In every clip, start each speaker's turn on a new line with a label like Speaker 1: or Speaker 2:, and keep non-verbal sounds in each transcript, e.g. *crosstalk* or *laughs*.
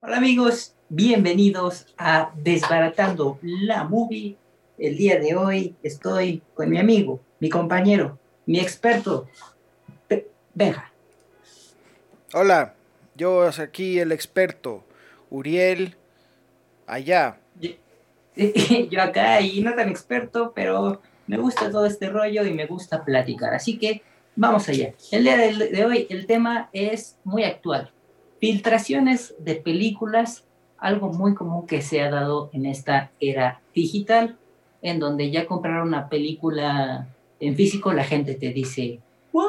Speaker 1: Hola amigos, bienvenidos a Desbaratando la Movie. El día de hoy estoy con mi amigo, mi compañero, mi experto, Benja.
Speaker 2: Hola, yo aquí el experto, Uriel, allá. *laughs*
Speaker 1: Yo acá y no tan experto, pero me gusta todo este rollo y me gusta platicar. Así que vamos allá. El día de hoy el tema es muy actual. Filtraciones de películas, algo muy común que se ha dado en esta era digital, en donde ya compraron una película en físico, la gente te dice, ¿what?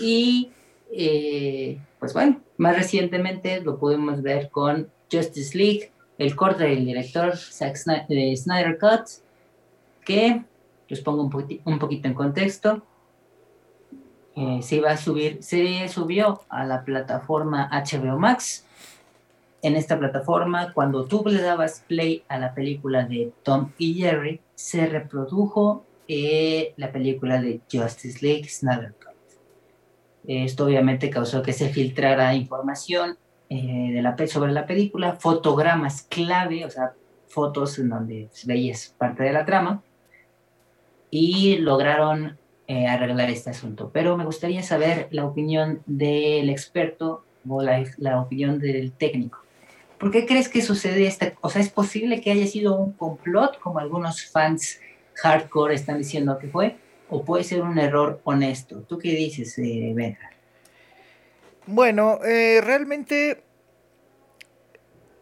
Speaker 1: Y eh, pues bueno, más recientemente lo pudimos ver con Justice League, el corte del director Zack Snyder, Cut, que les pongo un, un poquito en contexto. Eh, se iba a subir, se subió a la plataforma HBO Max. En esta plataforma, cuando tú le dabas play a la película de Tom y Jerry, se reprodujo eh, la película de Justice League Snyder Cut. Esto obviamente causó que se filtrara información eh, de la, sobre la película, fotogramas clave, o sea, fotos en donde veías parte de la trama, y lograron eh, arreglar este asunto. Pero me gustaría saber la opinión del experto o la, la, opinión del técnico. ¿Por qué crees que sucede esta? O sea, ¿es posible que haya sido un complot, como algunos fans hardcore están diciendo que fue? ¿O puede ser un error honesto? ¿Tú qué dices, eh, Benja?
Speaker 2: Bueno, eh, realmente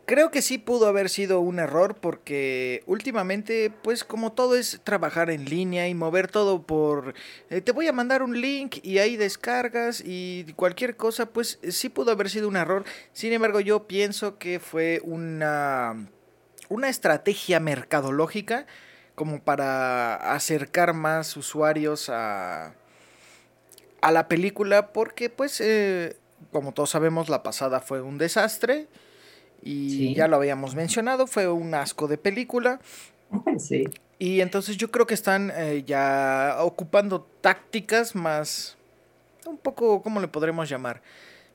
Speaker 2: creo que sí pudo haber sido un error porque últimamente, pues como todo es trabajar en línea y mover todo por... Eh, te voy a mandar un link y ahí descargas y cualquier cosa, pues sí pudo haber sido un error. Sin embargo, yo pienso que fue una, una estrategia mercadológica como para acercar más usuarios a, a la película porque pues... Eh, como todos sabemos, la pasada fue un desastre. Y ya lo habíamos mencionado, fue un asco de película. *laughs*
Speaker 1: Sí.
Speaker 2: Y entonces yo creo que están eh, ya ocupando tácticas más. Un poco, ¿cómo le podremos llamar?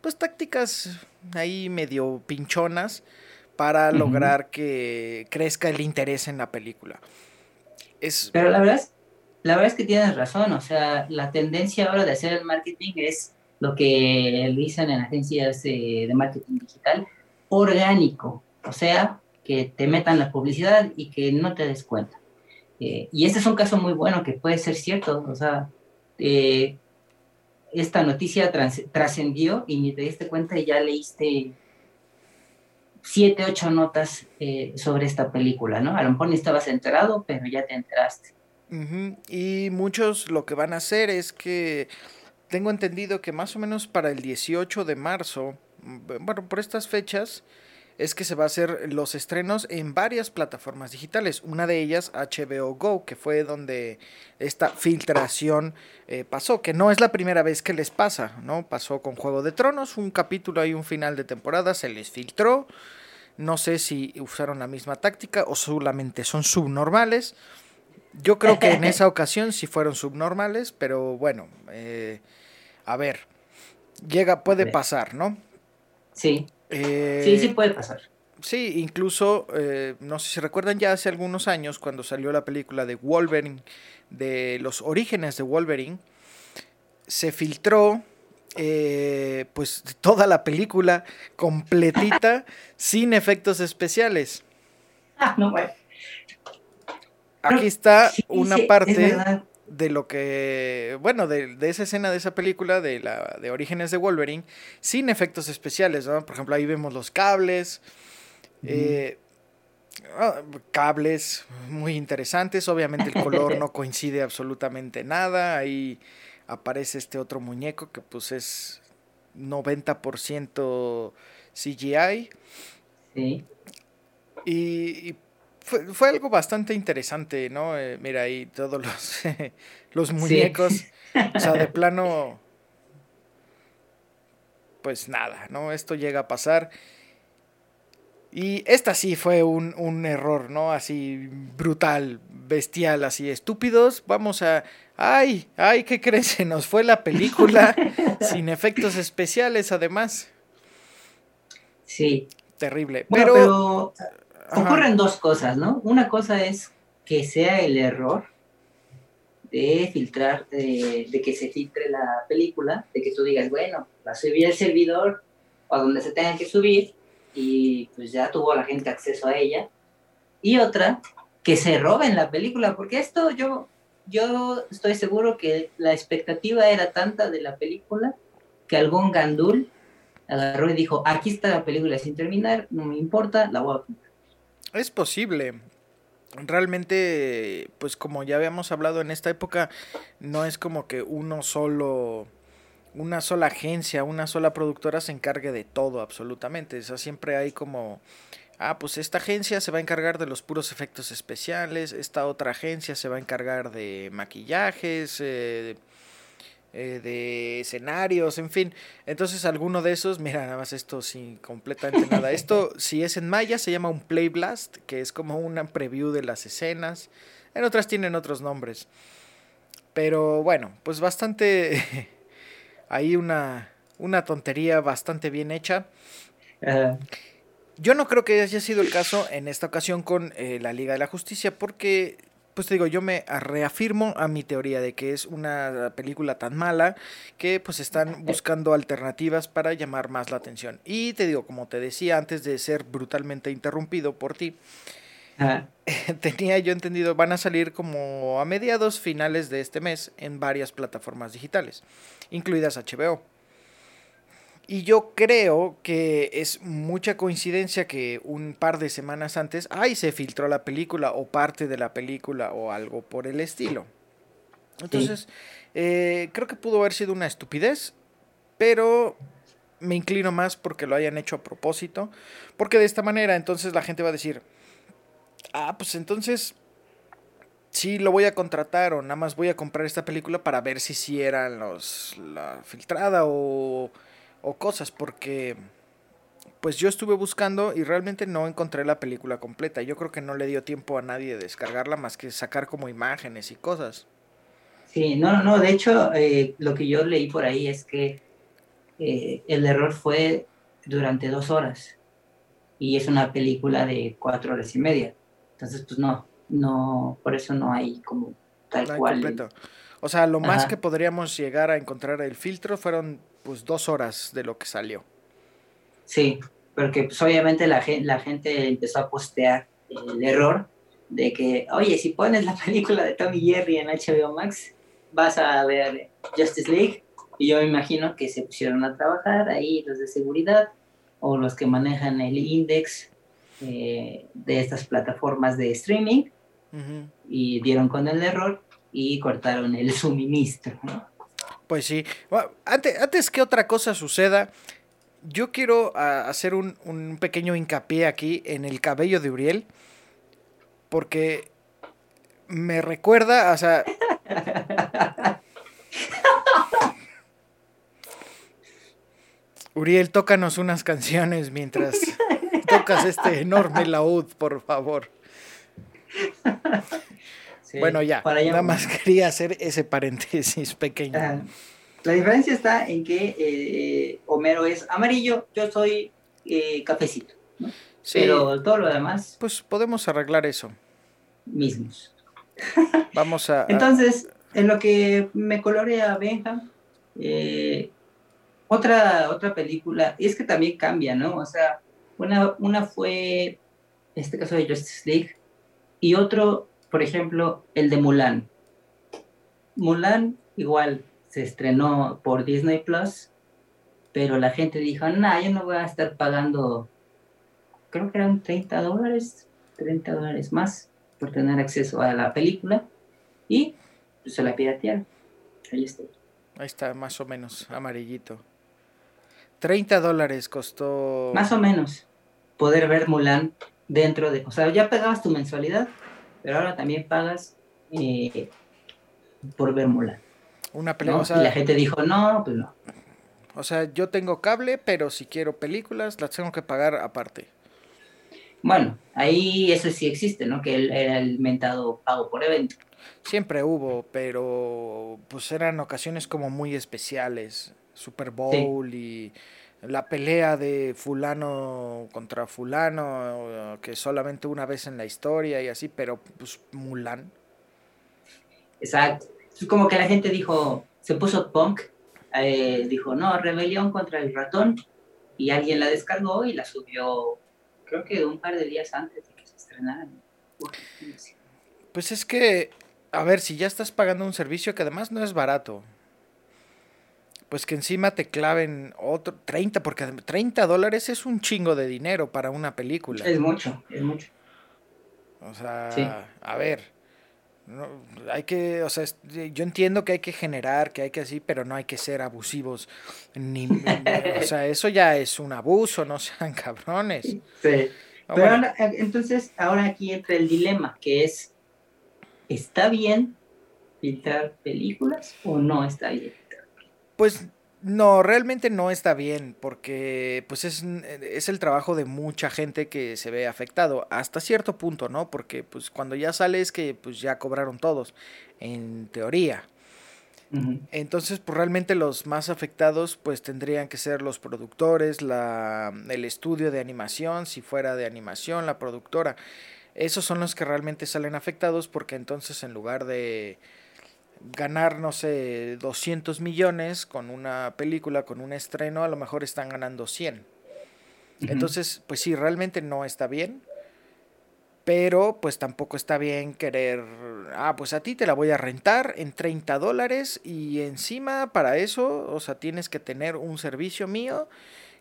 Speaker 2: Pues tácticas ahí medio pinchonas para lograr que crezca el interés en la película.
Speaker 1: Es... Pero la verdad, es, la verdad es que tienes razón. O sea, la tendencia ahora de hacer el marketing es lo que dicen en agencias de marketing digital, orgánico, o sea, que te metan la publicidad y que no te des cuenta. Eh, y este es un caso muy bueno que puede ser cierto, o sea, eh, esta noticia trascendió y ni te diste cuenta y ya leíste siete, ocho notas eh, sobre esta película, ¿no? A lo mejor ni estabas enterado, pero ya te enteraste.
Speaker 2: Y muchos lo que van a hacer es que tengo entendido que más o menos para el 18 de marzo, bueno, por estas fechas, es que se va a hacer los estrenos en varias plataformas digitales. Una de ellas, HBO Go, que fue donde esta filtración eh, pasó, que no es la primera vez que les pasa, ¿no? Pasó con Juego de Tronos, un capítulo y un final de temporada, se les filtró. No sé si usaron la misma táctica o solamente son subnormales. Yo creo que en *laughs* esa ocasión sí fueron subnormales, pero bueno, eh, a ver, llega, puede pasar, ¿no?
Speaker 1: Sí. Eh, sí, sí puede pasar.
Speaker 2: Sí, incluso, eh, no sé si recuerdan ya hace algunos años cuando salió la película de Wolverine, de los orígenes de Wolverine, se filtró eh, pues toda la película completita *laughs* sin efectos especiales.
Speaker 1: Ah, no, bueno.
Speaker 2: Aquí está una parte de lo que, bueno, de, esa escena de esa película, de, la, de Orígenes de Wolverine, sin efectos especiales, ¿no? Por ejemplo, ahí vemos los cables, eh, ah, cables muy interesantes, obviamente el color no coincide absolutamente nada, ahí aparece este otro muñeco que pues es 90% CGI.
Speaker 1: Sí.
Speaker 2: y fue, algo bastante interesante, ¿no? Eh, mira ahí todos los, *laughs* los muñecos. O sea, de *laughs* plano. Pues nada, ¿no? Esto llega a pasar. Y esta sí fue un, un error, ¿no? Así brutal. bestial, así, estúpidos, vamos a... ¡Ay! ¡Ay! ¿Qué crees? Se nos fue la película *laughs* sin efectos especiales, además.
Speaker 1: Sí.
Speaker 2: Terrible.
Speaker 1: pero, pero ocurren dos cosas, ¿no? Una cosa es que sea el error de filtrar, de, que se filtre la película, de que tú digas, bueno, la subí al servidor o a donde se tenga que subir y pues ya tuvo la gente acceso a ella. Y otra, que se roben la película, porque esto yo, yo estoy seguro que la expectativa era tanta de la película que algún gandul agarró y dijo, aquí está la película sin terminar, no me importa, la voy a.
Speaker 2: Es posible, realmente, pues como ya habíamos hablado en esta época, no es como que uno solo, una sola agencia, una sola productora se encargue de todo absolutamente. O sea, siempre hay como, ah, pues esta agencia se va a encargar de los puros efectos especiales, esta otra agencia se va a encargar de maquillajes, eh, eh, de escenarios, en fin. Entonces alguno de esos, mira, nada más esto sin completamente nada. *laughs* Esto, si es en Maya, se llama un Play Blast, que es como una preview de las escenas. En otras tienen otros nombres. Pero bueno, pues bastante... *laughs* Hay una, una tontería bastante bien hecha. Yo no creo que haya sido el caso en esta ocasión con eh, la Liga de la Justicia, porque pues te digo, yo me reafirmo a mi teoría de que es una película tan mala que pues están buscando alternativas para llamar más la atención. Y te digo, como te decía antes de ser brutalmente interrumpido por ti, *laughs* tenía yo entendido, van a salir como a mediados finales de este mes en varias plataformas digitales, incluidas HBO. Y yo creo que es mucha coincidencia que un par de semanas antes, ay, se filtró la película o parte de la película o algo por el estilo. Entonces, eh, creo que pudo haber sido una estupidez, pero me inclino más porque lo hayan hecho a propósito, porque de esta manera entonces la gente va a decir, ah, pues entonces sí lo voy a contratar o nada más voy a comprar esta película para ver si sí era los, la filtrada o o cosas porque pues yo estuve buscando y realmente no encontré la película completa. Yo creo que no le dio tiempo a nadie de descargarla más que sacar como imágenes y cosas.
Speaker 1: Sí, no, no, de hecho eh, lo que yo leí por ahí es que eh, el error fue durante dos horas y es una película de cuatro horas y media. Entonces, pues no, no, por eso no hay como tal cual.
Speaker 2: O sea, lo más que podríamos llegar a encontrar el filtro fueron pues dos horas de lo que salió.
Speaker 1: Sí, porque pues, obviamente la, la gente empezó a postear el error de que, oye, si pones la *laughs* película de Tommy Jerry en HBO Max, vas a ver Justice League. Y yo me imagino que se pusieron a trabajar ahí los de seguridad o los que manejan el index eh, de estas plataformas de streaming y dieron con el error y cortaron el *laughs* suministro.
Speaker 2: Pues sí. antes, que otra cosa suceda, yo quiero ah, hacer un, pequeño hincapié aquí en el cabello de Uriel. Porque me recuerda, o sea. Uriel, tócanos unas canciones mientras tocas este enorme laúd, por favor. Bueno, ya, nada más *laughs* quería hacer ese paréntesis pequeño.
Speaker 1: la diferencia está en que eh, Homero es amarillo, yo soy eh, cafecito. Pero todo lo demás.
Speaker 2: Pues podemos arreglar eso.
Speaker 1: Mismos. *laughs*
Speaker 2: Vamos a.
Speaker 1: Entonces, en lo que me colorea Benja, eh, otra, otra película, y es que también cambia, ¿no? O sea, una, una fue, en este caso de Justice League, y otro por ejemplo, el de Mulan. Mulan igual se estrenó por Disney Plus, pero la gente dijo, no, yo no voy a estar pagando, creo que eran 30 dólares, 30 dólares más por tener acceso a la película y pues, se la piratearon. Ahí está.
Speaker 2: Ahí está, más o menos, amarillito. 30 dólares costó.
Speaker 1: Más o menos. Poder ver Mulan dentro de. O sea, ya pagabas tu mensualidad, pero ahora también pagas eh, por ver Mulan.
Speaker 2: Una película.
Speaker 1: Y la gente dijo, no, pues no.
Speaker 2: O sea, yo tengo cable, pero si quiero películas, las tengo que pagar aparte.
Speaker 1: Bueno, ahí eso sí existe, ¿no? Que era el mentado pago por evento.
Speaker 2: Siempre hubo, pero pues eran ocasiones como muy especiales. Super Bowl y la pelea de fulano contra fulano, que solamente una vez en la historia y así, pero pues Mulan.
Speaker 1: Exacto. Es como que la gente dijo, se puso punk, eh, dijo, no, rebelión contra el ratón, y alguien la descargó y la subió, creo que un par de días antes de que se estrenara.
Speaker 2: Pues es que, a ver, si ya estás pagando un servicio que además no es barato, pues que encima te claven otro 30, porque 30 dólares es un chingo de dinero para una película.
Speaker 1: Es mucho, es mucho.
Speaker 2: O sea, a ver, hay que, o sea, yo entiendo que hay que generar, que hay que así, pero no hay que ser abusivos. Ni, o sea, *laughs* eso ya es un abuso, no sean cabrones. Sí.
Speaker 1: pero entonces, ahora aquí entra el dilema, que es, ¿está bien filtrar películas o no está bien?
Speaker 2: Pues no, realmente no está bien, porque pues es, es, el trabajo de mucha gente que se ve afectado, hasta cierto punto, ¿no? Porque pues cuando ya sale es que pues ya cobraron todos, en teoría. Entonces, pues realmente los más afectados pues tendrían que ser los productores, la, el estudio de animación, si fuera de animación, la productora. Esos son los que realmente salen afectados porque entonces en lugar de ganar, no sé, 200 millones con una película, con un estreno, a lo mejor están ganando 100. Entonces, pues sí, realmente no está bien. Pero pues tampoco está bien querer, ah, pues a ti te la voy a rentar en 30 dólares y encima para eso, o sea, tienes que tener un servicio mío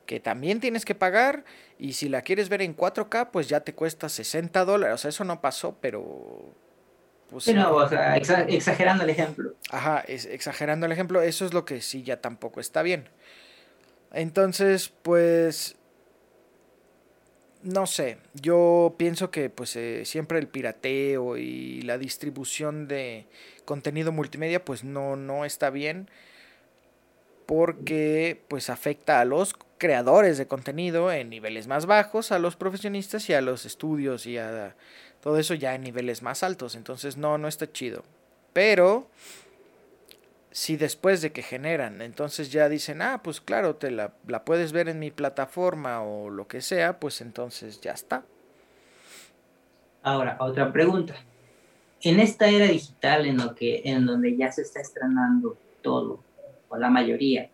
Speaker 2: que también tienes que pagar y si la quieres ver en 4K, pues ya te cuesta 60 dólares. O sea, eso no pasó, pero
Speaker 1: pues, no, o sea, exagerando el ejemplo.
Speaker 2: Ajá, es, exagerando el ejemplo, eso es lo que sí ya tampoco está bien. Entonces, pues, no sé, yo pienso que pues eh, siempre el pirateo y la distribución de contenido multimedia pues no, no está bien porque pues afecta a los creadores de contenido en niveles más bajos, a los profesionistas y a los estudios y a todo eso ya en niveles más altos. Entonces no, no está chido. Pero si después de que generan, entonces ya dicen, ah, pues claro, te la, la puedes ver en mi plataforma o lo que sea, pues entonces ya está.
Speaker 1: Ahora, otra pregunta. En esta era digital en, lo que, en donde ya se está estrenando todo, o la mayoría,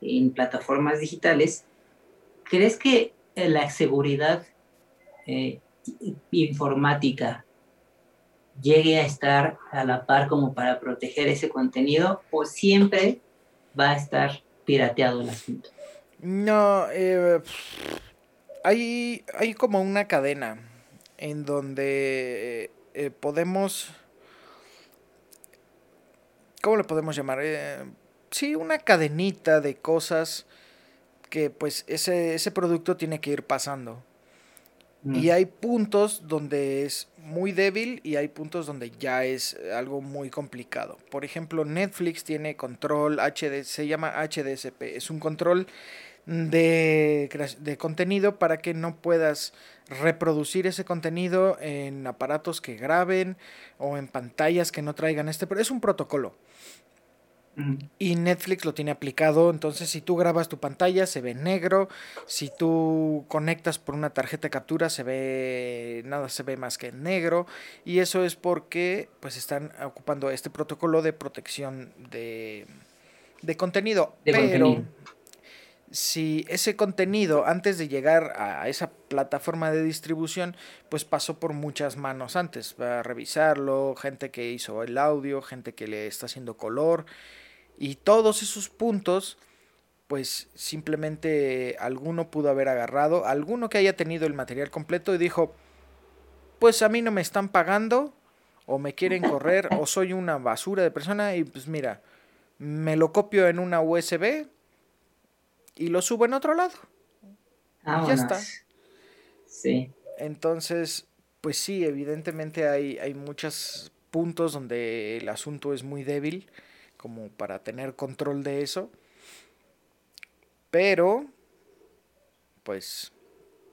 Speaker 1: en plataformas digitales, ¿crees que la seguridad eh, informática llegue a estar a la par como para proteger ese contenido o siempre va a estar pirateado el asunto?
Speaker 2: No, eh, hay, hay como una cadena en donde eh, podemos... ¿Cómo le podemos llamar? Eh, sí, una cadenita de cosas que pues ese, ese producto tiene que ir pasando. Y hay puntos donde es muy débil y hay puntos donde ya es algo muy complicado. Por ejemplo, Netflix tiene control HD, se llama HDSP, es un control de, de contenido para que no puedas reproducir ese contenido en aparatos que graben o en pantallas que no traigan este, pero es un protocolo. Y Netflix lo tiene aplicado, entonces si tú grabas tu pantalla se ve negro, si tú conectas por una tarjeta de captura se ve nada se ve más que negro. Y eso es porque pues están ocupando este protocolo de protección de, de contenido. Pero si ese contenido antes de llegar a esa plataforma de distribución pues pasó por muchas manos antes. Para revisarlo, gente que hizo el audio, gente que le está haciendo color y todos esos puntos, pues simplemente alguno pudo haber agarrado, alguno que haya tenido el material completo y dijo, pues a mí no me están pagando, o me quieren correr, o soy una basura de persona, y pues mira, me lo copio en una USB y lo subo en otro lado. Y ya está.
Speaker 1: Sí.
Speaker 2: Entonces, pues sí, evidentemente hay, hay muchos puntos donde el asunto es muy débil como para tener control de eso. Pero, pues,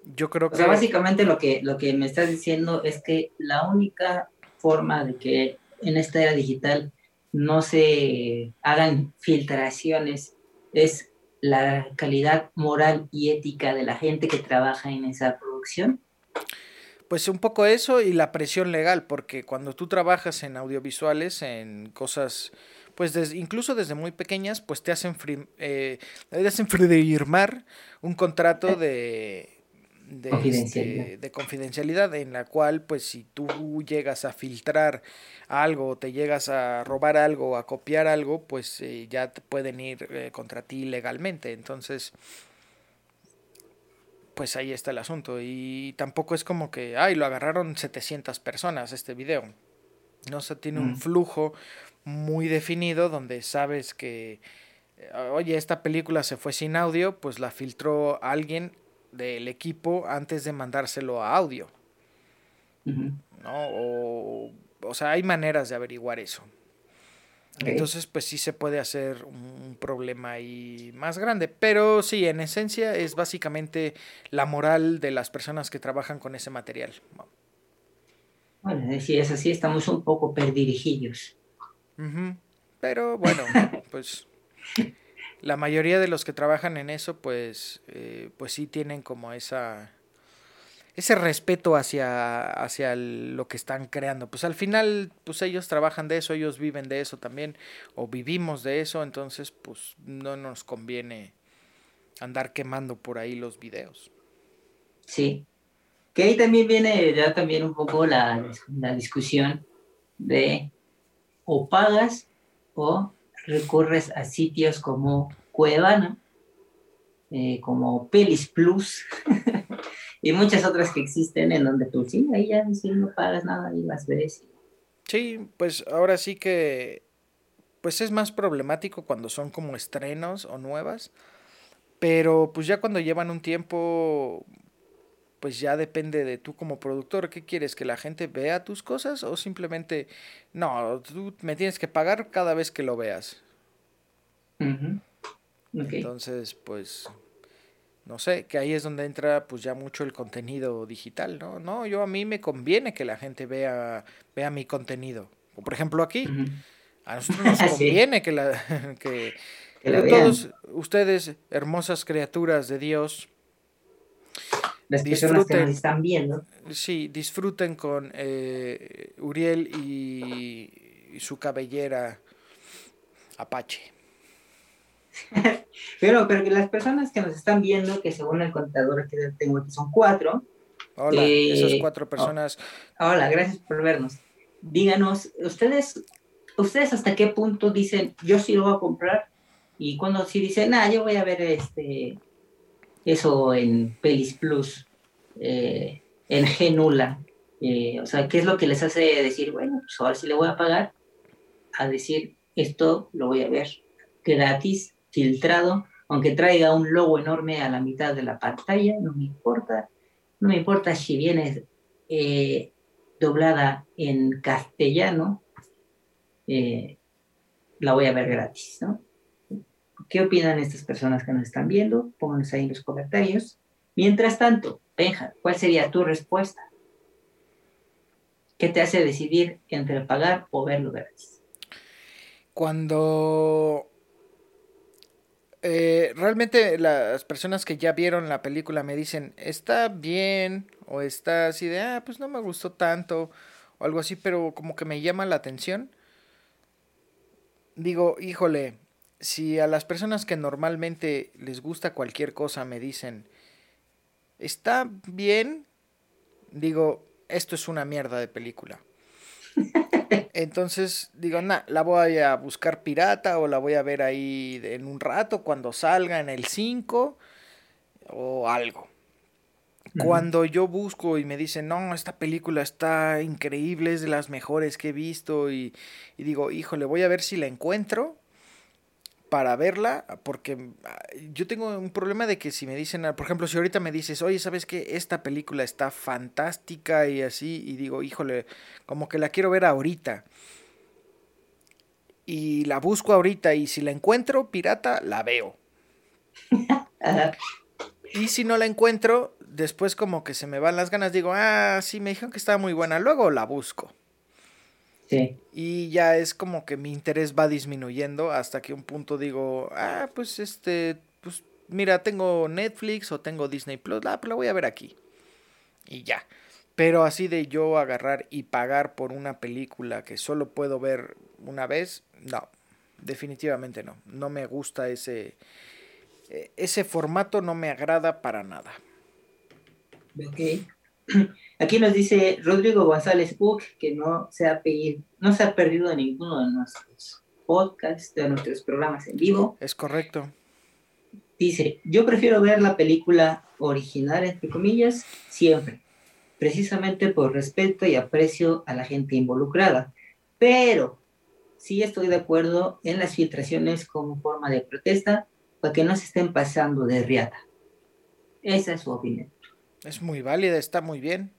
Speaker 2: yo creo que...
Speaker 1: O sea, básicamente lo que, lo que me estás diciendo es que la única forma de que en esta era digital no se hagan filtraciones es la calidad moral y ética de la gente que trabaja en esa producción.
Speaker 2: Pues un poco eso y la presión legal, porque cuando tú trabajas en audiovisuales, en cosas, pues incluso desde muy pequeñas, pues te hacen, eh, te hacen firmar un contrato de, de, confidencialidad. Este, de, confidencialidad en la cual pues si tú llegas a filtrar algo, te llegas a robar algo, a copiar algo, pues eh, ya te pueden ir eh, contra ti legalmente. Entonces, pues ahí está el asunto. Y tampoco es como que, ay, lo agarraron 700 personas este video. No se tiene un mm. flujo muy definido donde sabes que, eh, oye, esta película se fue sin audio, pues la filtró alguien del equipo antes de mandárselo a audio. ¿No? O, o sea, hay maneras de averiguar eso. Entonces, pues sí se puede hacer un problema ahí más grande. Pero sí, en esencia es básicamente la moral de las personas que trabajan con ese material.
Speaker 1: Bueno, si es así, estamos un poco perdirigidos.
Speaker 2: Pero bueno, *laughs* pues la mayoría de los que trabajan en eso, pues, eh, pues sí tienen como esa ese respeto hacia, hacia lo que están creando. Pues al final, pues ellos trabajan de eso, ellos viven de eso también, o vivimos de eso, entonces pues no nos conviene andar quemando por ahí los videos.
Speaker 1: Sí. Que ahí también viene ya también un poco la, la discusión de o pagas o recurres a sitios como Cuevana, eh, como Pelis Plus *laughs* y muchas otras que existen en donde tú sí, ahí ya no pagas nada y las ves.
Speaker 2: Sí, pues ahora sí que pues es más problemático cuando son como estrenos o nuevas, pero pues ya cuando llevan un tiempo pues ya depende de tú como productor, ¿qué quieres? ¿Que la gente vea tus cosas o simplemente, no, tú me tienes que pagar cada vez que lo veas? Entonces, pues, no sé, que ahí es donde entra pues ya mucho el contenido digital, ¿no? No, yo a mí me conviene que la gente vea, vea mi contenido. Por ejemplo aquí, a nosotros nos *laughs* conviene que la... *laughs* que, todos ustedes, hermosas criaturas de Dios,
Speaker 1: las personas que nos están viendo.
Speaker 2: Sí, disfruten con eh, Uriel y, su cabellera Apache. *laughs*
Speaker 1: pero, pero que las personas que nos están viendo, que según el contador que tengo aquí son cuatro.
Speaker 2: Hola, esas eh, cuatro personas.
Speaker 1: hola, gracias por vernos. Díganos, ustedes, ustedes hasta qué punto dicen, yo sí lo voy a comprar, y cuando sí dicen, ah, yo voy a ver este eso en Pelis Plus, eh, en Genula. Eh, o sea, ¿qué es lo que les hace decir, bueno, pues ahora sí le voy a pagar? A decir, esto lo voy a ver gratis, filtrado, aunque traiga un logo enorme a la mitad de la pantalla, no me importa. No me importa si viene eh, doblada en castellano, la voy a ver gratis, ¿no? ¿Qué opinan estas personas que nos están viendo? Pónganos ahí en los comentarios. Mientras tanto, Benja, ¿cuál sería tu respuesta? ¿Qué te hace decidir entre pagar o verlo gratis?
Speaker 2: Cuando eh, realmente las personas que ya vieron la película me dicen, está bien, o está así de, ah, pues no me gustó tanto, o algo así, pero como que me llama la atención. Digo, híjole, si a las personas que normalmente les gusta cualquier cosa me dicen, está bien, digo, esto es una mierda de película. *laughs* Entonces digo, nah, la voy a buscar pirata o la voy a ver ahí en un rato cuando salga en el 5 o algo. Cuando yo busco y me dicen, no, esta película está increíble, es de las mejores que he visto y, y digo, híjole, voy a ver si la encuentro para verla, porque yo tengo un problema de que si me dicen, por ejemplo, si ahorita me dices, oye, ¿sabes qué? Esta película está fantástica y así, y digo, híjole, como que la quiero ver ahorita. Y la busco ahorita y si la encuentro pirata, la veo. y si no la encuentro, después como que se me van las ganas, digo, ah, sí, me dijeron que estaba muy buena, luego la busco.
Speaker 1: Sí.
Speaker 2: Y ya es como que mi interés va disminuyendo hasta que un punto digo, ah, pues este, pues mira, tengo Netflix o tengo Disney Plus, ah, pues la voy a ver aquí. Y ya. Pero así de yo agarrar y pagar por una película que solo puedo ver una vez, no, definitivamente no. No me gusta ese, e, ese formato, no me agrada para nada.
Speaker 1: Ok. *clears throat* Aquí nos dice Rodrigo González Book que no se ha, pedido, no se ha perdido ninguno de nuestros podcasts, de nuestros programas en vivo.
Speaker 2: Es correcto.
Speaker 1: Dice, yo prefiero ver la película original, entre comillas, siempre precisamente por respeto y aprecio a la gente involucrada. Pero sí estoy de acuerdo en las filtraciones como forma de protesta para que no se estén pasando de riata. Esa es su opinión.
Speaker 2: Es muy válida, está muy bien.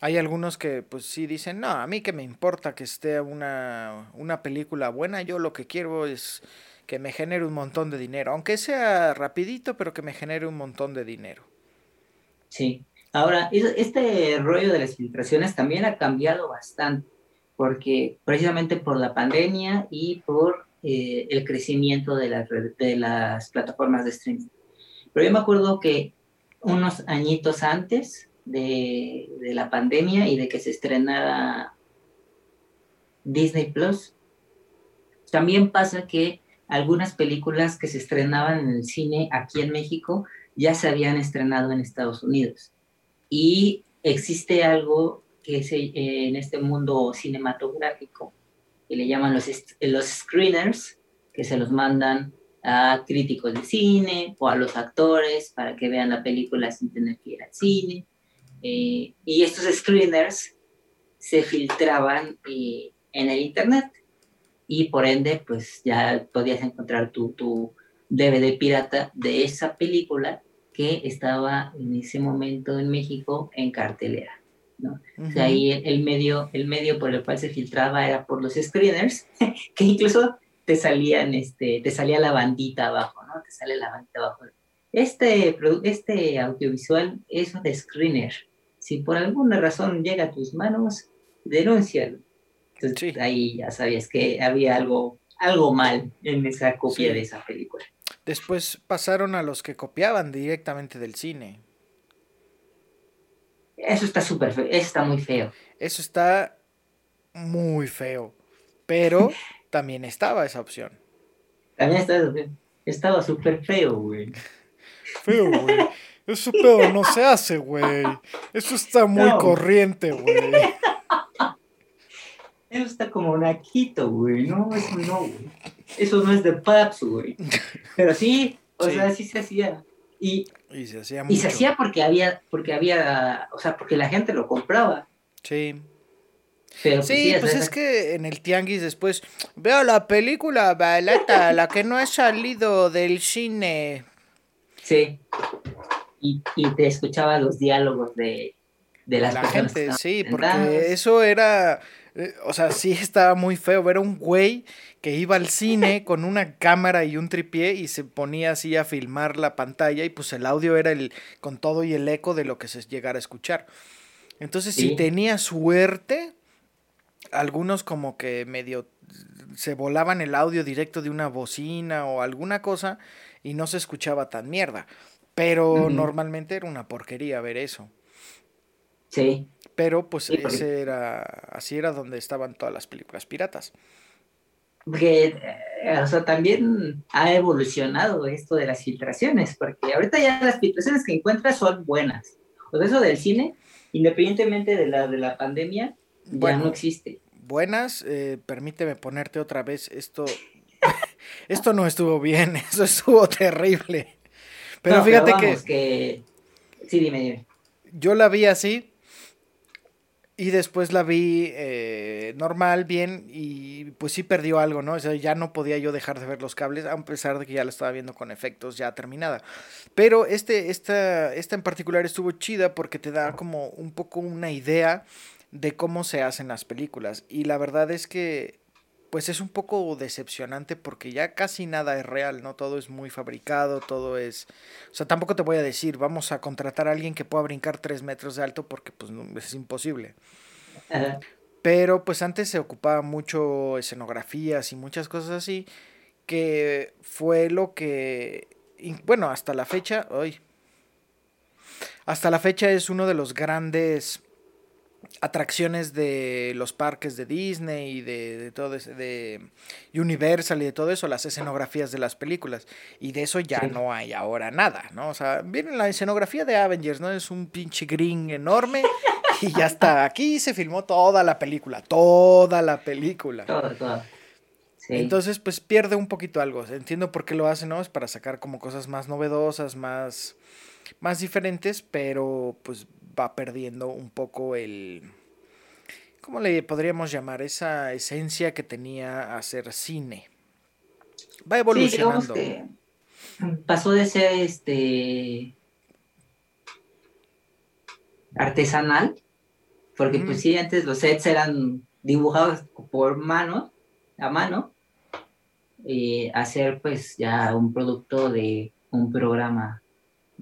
Speaker 2: Hay algunos que pues sí dicen, no, a mí que me importa que esté una, una película buena, yo lo que quiero es que me genere un montón de dinero, aunque sea rapidito, pero que me genere un montón de dinero.
Speaker 1: Sí, Ahora, este rollo de las filtraciones también ha cambiado bastante, porque precisamente por la pandemia y por eh, el crecimiento de, de las plataformas de streaming. Pero yo me acuerdo que unos añitos antes de, la pandemia y de que se estrenara Disney Plus, también pasa que algunas películas que se estrenaban en el cine aquí en México ya se habían estrenado en Estados Unidos. Y existe algo que es eh, en este mundo cinematográfico que le llaman los, los screeners, que se los mandan a críticos de cine o a los actores para que vean la película sin tener que ir al cine. Eh, y estos screeners se filtraban eh, en el internet y por ende pues ya podías encontrar tu, tu DVD pirata de esa película que estaba en ese momento en México en cartelera. ¿no? O sea, ahí el, medio, el medio por el cual se filtraba era por los screeners, *laughs* que incluso te salían, este, te salía la bandita abajo, ¿no? Te sale la bandita abajo. Este, este audiovisual es un screener. Si por alguna razón llega a tus manos, denúncialo. Entonces ahí ya sabías que había algo, algo mal en esa copia de esa película.
Speaker 2: Después pasaron a los que copiaban directamente del cine.
Speaker 1: Eso está súper feo, eso está muy feo.
Speaker 2: Eso está muy feo. Pero *laughs* también estaba esa opción.
Speaker 1: También estaba, estaba súper feo, güey.
Speaker 2: Feo, güey. Eso pedo no se hace, güey. Eso está muy corriente, güey.
Speaker 1: Eso está como naquito, güey. No, eso no, güey. Eso no es de Paps, güey. Pero sí, o sea, sí se hacía. Y,
Speaker 2: se hacía
Speaker 1: Y se hacía porque había, porque había, o sea, porque la gente lo compraba.
Speaker 2: Sí. Pero, pues, sí, pues es que en el tianguis después veo la película balata, la que no ha salido del cine.
Speaker 1: Sí. Y, y te escuchaba los diálogos de, de las
Speaker 2: la gente, sí, porque eso era eh, o sea, sí estaba muy feo ver a un güey que iba al cine *laughs* con una cámara y un tripié y se ponía así a filmar la pantalla y pues el audio era el con todo y el eco de lo que se llegara a escuchar. Entonces, si tenía suerte, algunos como que medio se volaban el audio directo de una bocina o alguna cosa y no se escuchaba tan mierda. Pero normalmente era una porquería ver eso.
Speaker 1: Sí.
Speaker 2: Pero pues ese era, así era donde estaban todas las películas piratas.
Speaker 1: Porque, eh, o sea, también ha evolucionado esto de las filtraciones, porque ahorita ya las filtraciones que encuentras son buenas. O sea, eso del cine, independientemente de la, de la pandemia, ya no existe.
Speaker 2: Buenas, eh, permíteme ponerte otra vez esto. *laughs* esto no estuvo bien, *laughs* eso estuvo terrible. Pero fíjate que...
Speaker 1: que... Sí, dime, dime.
Speaker 2: Yo la vi así, y después la vi eh, normal, bien, y pues sí perdió algo, ¿no? O sea, ya no podía yo dejar de ver los cables, a pesar de que ya la estaba viendo con efectos ya terminada. Pero este, esta, esta en particular estuvo chida porque te da como un poco una idea de cómo se hacen las películas. Y la verdad es que pues es un poco decepcionante porque ya casi nada es real, ¿no? Todo es muy fabricado, todo es... O sea, tampoco te voy a decir, vamos a contratar a alguien que pueda brincar tres metros de alto porque pues no, es imposible. Pero pues antes se ocupaba mucho escenografías y muchas cosas así, que fue lo que... Bueno, hasta la fecha, hoy... Hasta la fecha es uno de los grandes atracciones de los parques de Disney y de, todo ese, de Universal y de todo eso, las escenografías de las películas. Y de eso ya no hay ahora nada, ¿no? O sea, viene la escenografía de Avengers, ¿no? Es un pinche green enorme y ya está. Aquí se filmó toda la película, toda la película.
Speaker 1: Toda, toda.
Speaker 2: Entonces, pues pierde un poquito algo. Entiendo por qué lo hacen, ¿no? Es para sacar como cosas más novedosas, más, más diferentes, pero pues va perdiendo un poco el... ¿Cómo le podríamos llamar? Esa esencia que tenía hacer cine. Va evolucionando.
Speaker 1: pasó de ser este artesanal, porque pues sí, antes los sets eran dibujados por mano, a mano, y hacer pues ya un producto de un programa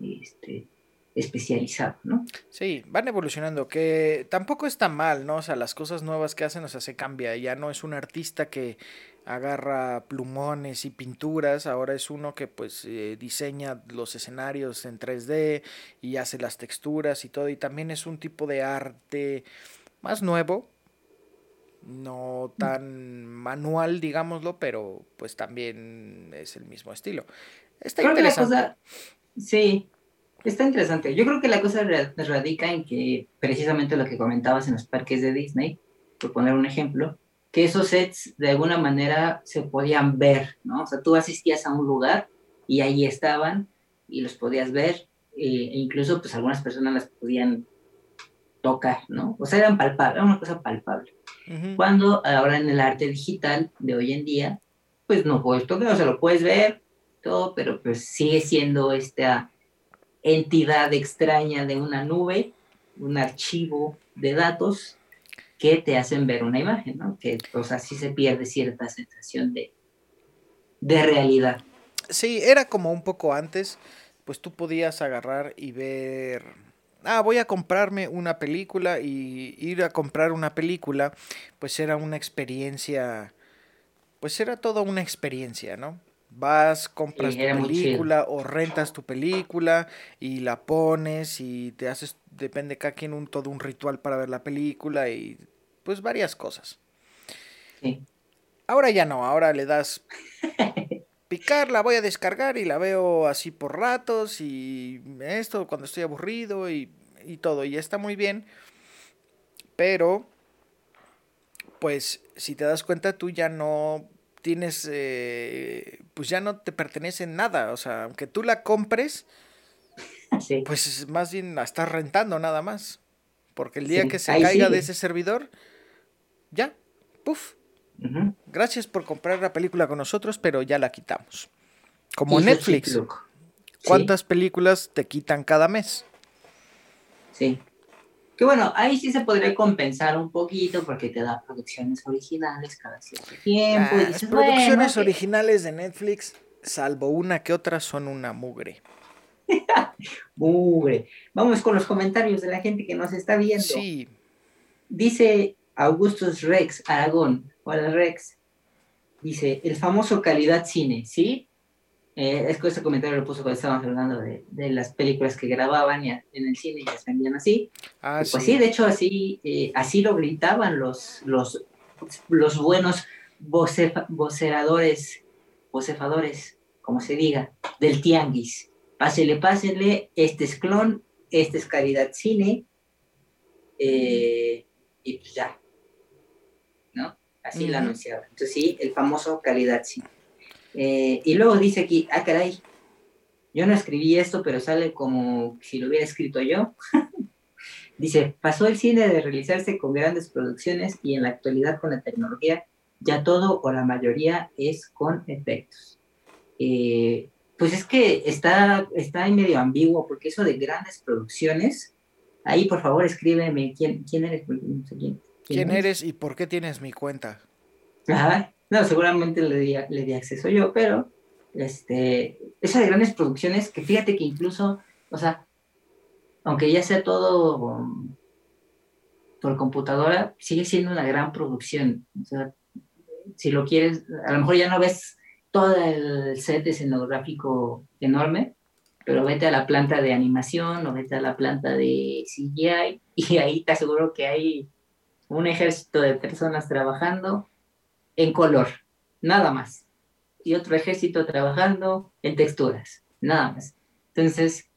Speaker 1: este, especializado, ¿no?
Speaker 2: Sí, van evolucionando, que tampoco está mal, ¿no? O sea, las cosas nuevas que hacen, o sea, se cambia, ya no es un artista que agarra plumones y pinturas, ahora es uno que pues eh, diseña los escenarios en 3D y hace las texturas y todo, y también es un tipo de arte más nuevo, no tan manual, digámoslo, pero pues también es el mismo estilo. Está interesante.
Speaker 1: sí, Está interesante. Yo creo que la cosa radica en que precisamente lo que comentabas en los parques de Disney, por poner un ejemplo, que esos sets de alguna manera se podían ver, ¿no? O sea, tú asistías a un lugar y ahí estaban y los podías ver eh, e incluso pues algunas personas las podían tocar, ¿no? O sea, eran palpables, era una cosa palpable. Cuando ahora en el arte digital de hoy en día, pues no puedes tocar, o sea, lo puedes ver, todo, pero pues sigue siendo esta entidad extraña de una nube, un archivo de datos que te hacen ver una imagen, ¿no? Que pues así se pierde cierta sensación de, de realidad.
Speaker 2: Sí, era como un poco antes, pues tú podías agarrar y ver, ah, voy a comprarme una película y ir a comprar una película, pues era una experiencia, pues era toda una experiencia, ¿no? Vas, compras tu película o rentas tu película y la pones y te haces, depende cada quien, un, todo un ritual para ver la película y pues varias cosas. Ahora ya no, ahora le das *laughs* picar, la voy a descargar y la veo así por ratos y esto cuando estoy aburrido y, y todo, y está muy bien, pero pues si te das cuenta tú ya no tienes, eh, pues ya no te pertenece nada, o sea, aunque tú la compres, pues más bien la estás rentando nada más, porque el día que se caiga de ese servidor, ya, puff, gracias por comprar la película con nosotros, pero ya la quitamos. Como Netflix, ¿cuántas películas te quitan cada mes?
Speaker 1: Sí. Que bueno, ahí sí se podría compensar un poquito porque te da producciones originales cada cierto tiempo.
Speaker 2: Ah, las producciones originales de Netflix, salvo una que otra, son una mugre. *laughs*
Speaker 1: mugre. Vamos con los comentarios de la gente que nos está viendo. Sí. Dice Augustus Rex Aragón. Hola Rex. Dice, el famoso calidad cine, ¿sí? Eh, es que ese comentario lo puso cuando estábamos hablando de, de las películas que grababan y en el cine y las vendían así. Ah, pues sí. de hecho así, eh, así lo gritaban los, los, los buenos voceradores, vocefadores, como se diga, del tianguis. Pásele, pásele, este es clon, este es calidad cine, eh, y pues ya, ¿no? Así lo anunciaban. Entonces sí, el famoso calidad cine. Eh, y luego dice aquí, ah, caray, yo no escribí esto, pero sale como si lo hubiera escrito yo. *laughs* dice, pasó el cine de realizarse con grandes producciones y en la actualidad con la tecnología ya todo o la mayoría es con efectos. Eh, pues es que está, está ahí medio ambiguo, porque eso de grandes producciones, ahí por favor escríbeme quién, quién eres.
Speaker 2: ¿Quién, eres y por qué tienes mi cuenta?
Speaker 1: Ajá, No, seguramente le di, le di acceso yo, pero este, esa de grandes producciones que fíjate que incluso, o sea, aunque ya sea todo por computadora, sigue siendo una gran producción. O sea, si lo quieres, a lo mejor ya no ves todo el set escenográfico enorme, pero vete a la planta de animación o vete a la planta de CGI y ahí te aseguro que hay un ejército de personas trabajando en color, nada más. Y otro ejército trabajando en texturas, nada más. Entonces,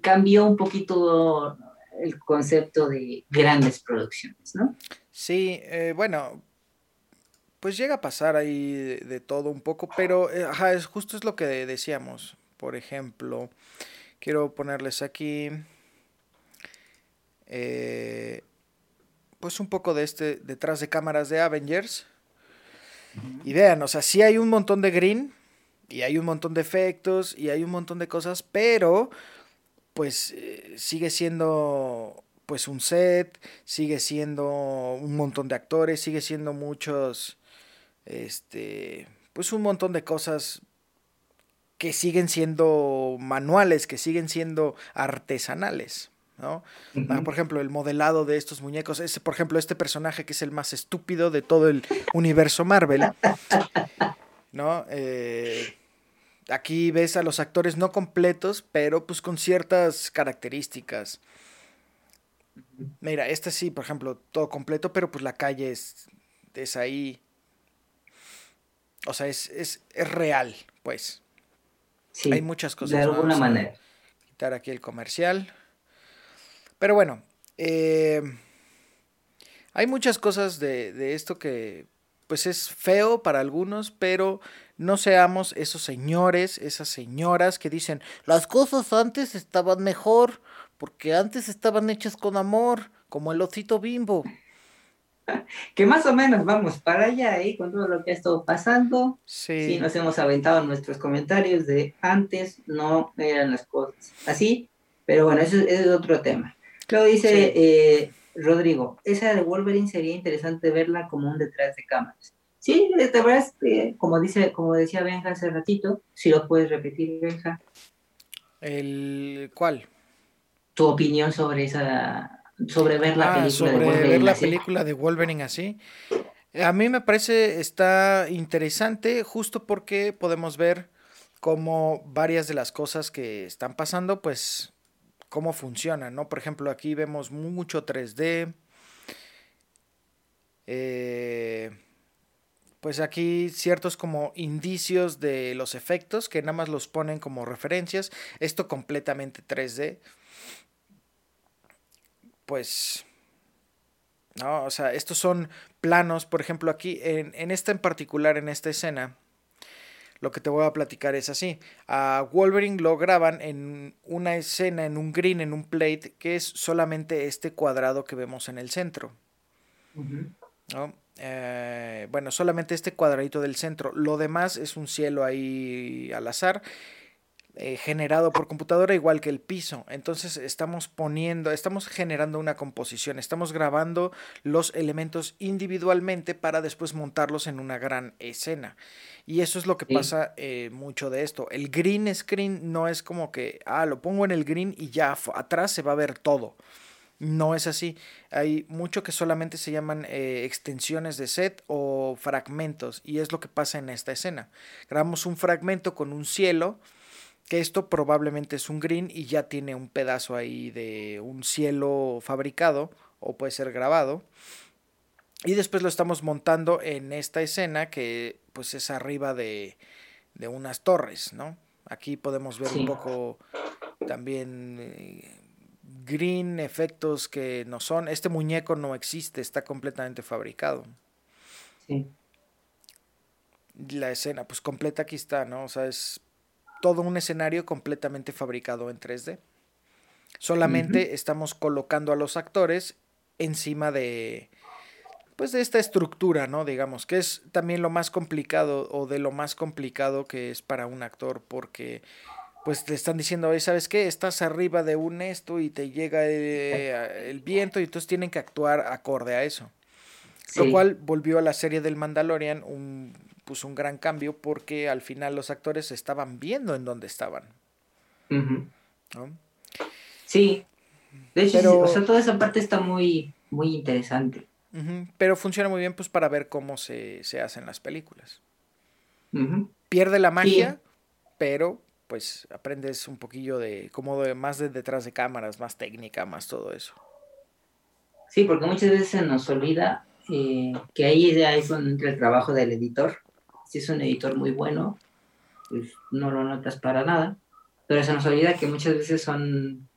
Speaker 1: cambió un poquito el concepto de grandes producciones, ¿no?
Speaker 2: Sí, eh, bueno, pues llega a pasar ahí de, todo un poco, pero eh, ajá, es, justo es lo que decíamos. Por ejemplo, quiero ponerles aquí, eh, pues un poco de este detrás de cámaras de Avengers. Y vean, o sea, sí hay un montón de green, y hay un montón de efectos, y hay un montón de cosas, pero pues eh, sigue siendo pues un set, sigue siendo un montón de actores, sigue siendo muchos, este, pues un montón de cosas que siguen siendo manuales, que siguen siendo artesanales. ¿No? Por ejemplo, el modelado de estos muñecos, ese, por ejemplo, este personaje que es el más estúpido de todo el universo Marvel, ¿no? Eh, aquí ves a los actores no completos, pero pues con ciertas características. Mira, este sí, por ejemplo, todo completo, pero pues la calle es, es ahí. O sea, es, es, es real, pues. Sí, Hay muchas cosas.
Speaker 1: De alguna manera.
Speaker 2: Quitar aquí el comercial. Pero bueno, eh, hay muchas cosas de, de esto que pues es feo para algunos, pero no seamos esos señores, esas señoras que dicen, las cosas antes estaban mejor, porque antes estaban hechas con amor, como el osito bimbo. *laughs*
Speaker 1: Que más o menos vamos para allá ahí con todo lo que ha estado pasando. Sí. sí. nos hemos aventado nuestros comentarios de antes no eran las cosas así, pero bueno, eso, es otro tema. Luego dice eh, Rodrigo, esa de Wolverine sería interesante verla como un detrás de cámaras. Sí, de verdad es que, como, dice, como decía Benja hace ratito, si lo puedes repetir, Benja.
Speaker 2: ¿El cuál?
Speaker 1: Tu opinión sobre esa, sobre ver la
Speaker 2: ah,
Speaker 1: película
Speaker 2: de Wolverine. ver la película de Wolverine así. A mí me parece está interesante justo porque podemos ver cómo varias de las cosas que están pasando, pues cómo funcionan, ¿no? Por ejemplo, aquí vemos mucho 3D. Eh, pues aquí ciertos como indicios de los efectos que nada más los ponen como referencias. Esto completamente 3D. Pues... No, o sea, estos son planos, por ejemplo, aquí, en, en esta en particular, en esta escena, lo que te voy a platicar es así. A Wolverine lo graban en una escena, en un green, en un plate, que es solamente este cuadrado que vemos en el centro. ¿no? Eh, bueno, solamente este cuadradito del centro. Lo demás es un cielo ahí al azar. Eh, generado por computadora igual que el piso. Entonces estamos poniendo, estamos generando una composición, estamos grabando los elementos individualmente para después montarlos en una gran escena. Y eso es lo que pasa eh, mucho de esto. El green screen no es como que, ah, lo pongo en el green y ya atrás se va a ver todo. No es así. Hay mucho que solamente se llaman eh, extensiones de set o fragmentos. Y es lo que pasa en esta escena. Grabamos un fragmento con un cielo. Que esto probablemente es un green y ya tiene un pedazo ahí de un cielo fabricado o puede ser grabado. Y después lo estamos montando en esta escena que pues es arriba de, de unas torres, ¿no? Aquí podemos ver un poco también eh, green, efectos que no son. Este muñeco no existe, está completamente fabricado. Sí. La escena, pues completa aquí está, ¿no? O sea, es todo un escenario completamente fabricado en 3D. Solamente estamos colocando a los actores encima de, pues de esta estructura, ¿no? Digamos, que es también lo más complicado o de lo más complicado que es para un actor porque pues te están diciendo, ¿sabes qué? Estás arriba de un esto y te llega eh, el, viento y entonces tienen que actuar acorde a eso. Lo cual volvió a la serie del Mandalorian un, pues un gran cambio porque al final los actores estaban viendo en dónde estaban.
Speaker 1: Sí. De hecho, o sea, toda esa parte está muy, muy interesante.
Speaker 2: Pero funciona muy bien pues para ver cómo se, hacen las películas. Pierde la magia, pero pues aprendes un poquillo de como de más de detrás de cámaras, más técnica, más todo eso.
Speaker 1: Sí, porque muchas veces se nos olvida eh, que ahí ya es donde entra el trabajo del editor. Si es un editor muy bueno, pues no lo notas para nada. Pero se nos olvida que muchas veces son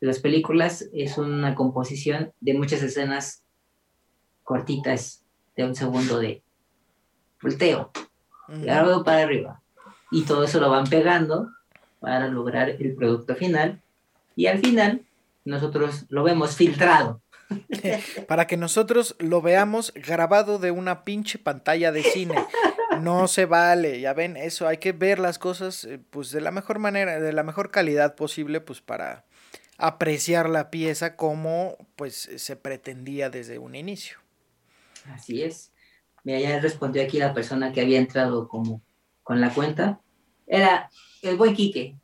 Speaker 1: las películas, es una composición de muchas escenas cortitas de un segundo de volteo, ahora para arriba. Y todo eso lo van pegando para lograr el producto final. Y al final, nosotros lo vemos filtrado. *laughs*
Speaker 2: para que nosotros lo veamos grabado de una pinche pantalla de cine. *laughs* No se vale, ya ven, eso hay que ver las cosas eh, pues de la mejor manera, de la mejor calidad posible pues para apreciar la pieza como pues se pretendía desde un inicio.
Speaker 1: Así es. Mira, ya respondió aquí la persona que había entrado como con la cuenta. Era el buen Quique.